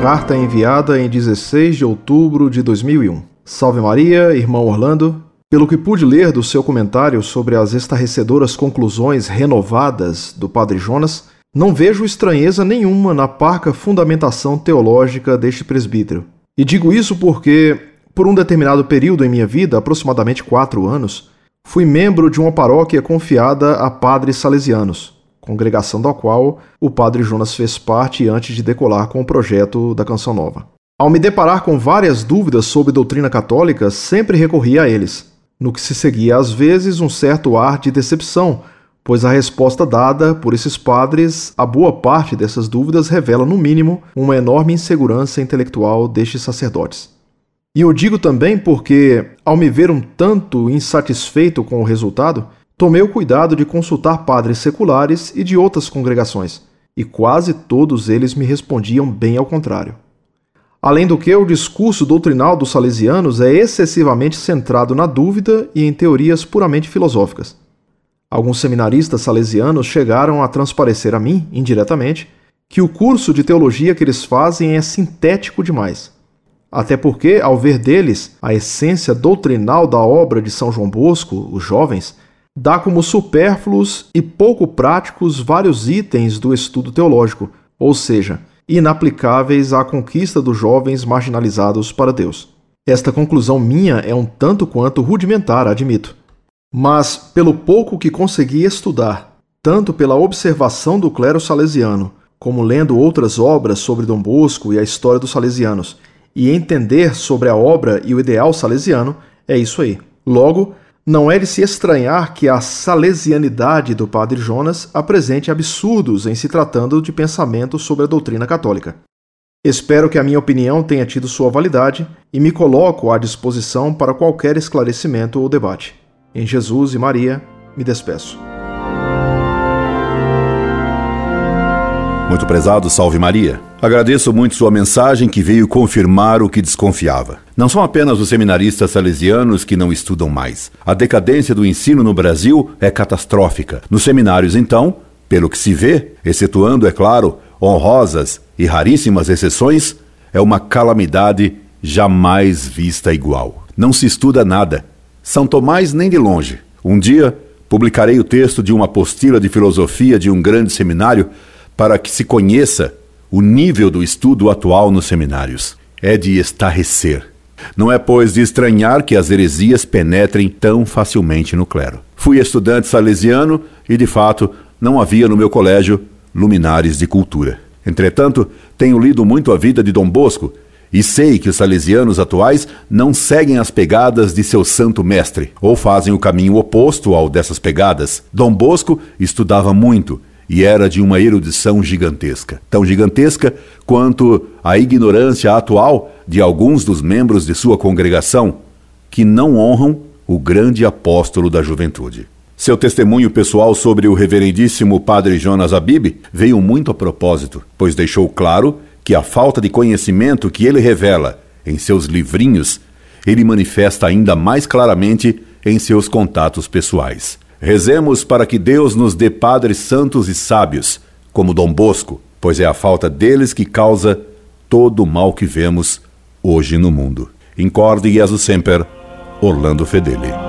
carta enviada em 16 de outubro de 2001. Salve Maria, irmão Orlando. Pelo que pude ler do seu comentário sobre as estarrecedoras conclusões renovadas do Padre Jonas, não vejo estranheza nenhuma na parca fundamentação teológica deste presbítero. E digo isso porque, por um determinado período em minha vida, aproximadamente quatro anos, fui membro de uma paróquia confiada a padres salesianos, congregação da qual o padre Jonas fez parte antes de decolar com o projeto da Canção Nova. Ao me deparar com várias dúvidas sobre doutrina católica, sempre recorri a eles, no que se seguia às vezes um certo ar de decepção pois a resposta dada por esses padres, a boa parte dessas dúvidas revela, no mínimo, uma enorme insegurança intelectual destes sacerdotes. E eu digo também porque, ao me ver um tanto insatisfeito com o resultado, tomei o cuidado de consultar padres seculares e de outras congregações, e quase todos eles me respondiam bem ao contrário. Além do que, o discurso doutrinal dos salesianos é excessivamente centrado na dúvida e em teorias puramente filosóficas. Alguns seminaristas salesianos chegaram a transparecer a mim, indiretamente, que o curso de teologia que eles fazem é sintético demais. Até porque, ao ver deles a essência doutrinal da obra de São João Bosco, os jovens, dá como supérfluos e pouco práticos vários itens do estudo teológico, ou seja, inaplicáveis à conquista dos jovens marginalizados para Deus. Esta conclusão minha é um tanto quanto rudimentar, admito. Mas, pelo pouco que consegui estudar, tanto pela observação do clero salesiano, como lendo outras obras sobre Dom Bosco e a história dos salesianos, e entender sobre a obra e o ideal salesiano, é isso aí. Logo, não é de se estranhar que a salesianidade do padre Jonas apresente absurdos em se tratando de pensamento sobre a doutrina católica. Espero que a minha opinião tenha tido sua validade e me coloco à disposição para qualquer esclarecimento ou debate. Em Jesus e Maria, me despeço. Muito prezado, salve Maria. Agradeço muito sua mensagem que veio confirmar o que desconfiava. Não são apenas os seminaristas salesianos que não estudam mais. A decadência do ensino no Brasil é catastrófica. Nos seminários, então, pelo que se vê, excetuando, é claro, honrosas e raríssimas exceções, é uma calamidade jamais vista igual. Não se estuda nada, são Tomás nem de longe. Um dia publicarei o texto de uma apostila de filosofia de um grande seminário para que se conheça o nível do estudo atual nos seminários. É de estarrecer. Não é, pois, de estranhar que as heresias penetrem tão facilmente no clero. Fui estudante salesiano e, de fato, não havia no meu colégio luminares de cultura. Entretanto, tenho lido muito a vida de Dom Bosco e sei que os salesianos atuais não seguem as pegadas de seu santo mestre, ou fazem o caminho oposto ao dessas pegadas. Dom Bosco estudava muito e era de uma erudição gigantesca tão gigantesca quanto a ignorância atual de alguns dos membros de sua congregação, que não honram o grande apóstolo da juventude. Seu testemunho pessoal sobre o reverendíssimo padre Jonas Abib veio muito a propósito, pois deixou claro que a falta de conhecimento que ele revela em seus livrinhos, ele manifesta ainda mais claramente em seus contatos pessoais. Rezemos para que Deus nos dê padres santos e sábios, como Dom Bosco, pois é a falta deles que causa todo o mal que vemos hoje no mundo. Incorde Jesus Semper, Orlando Fedeli.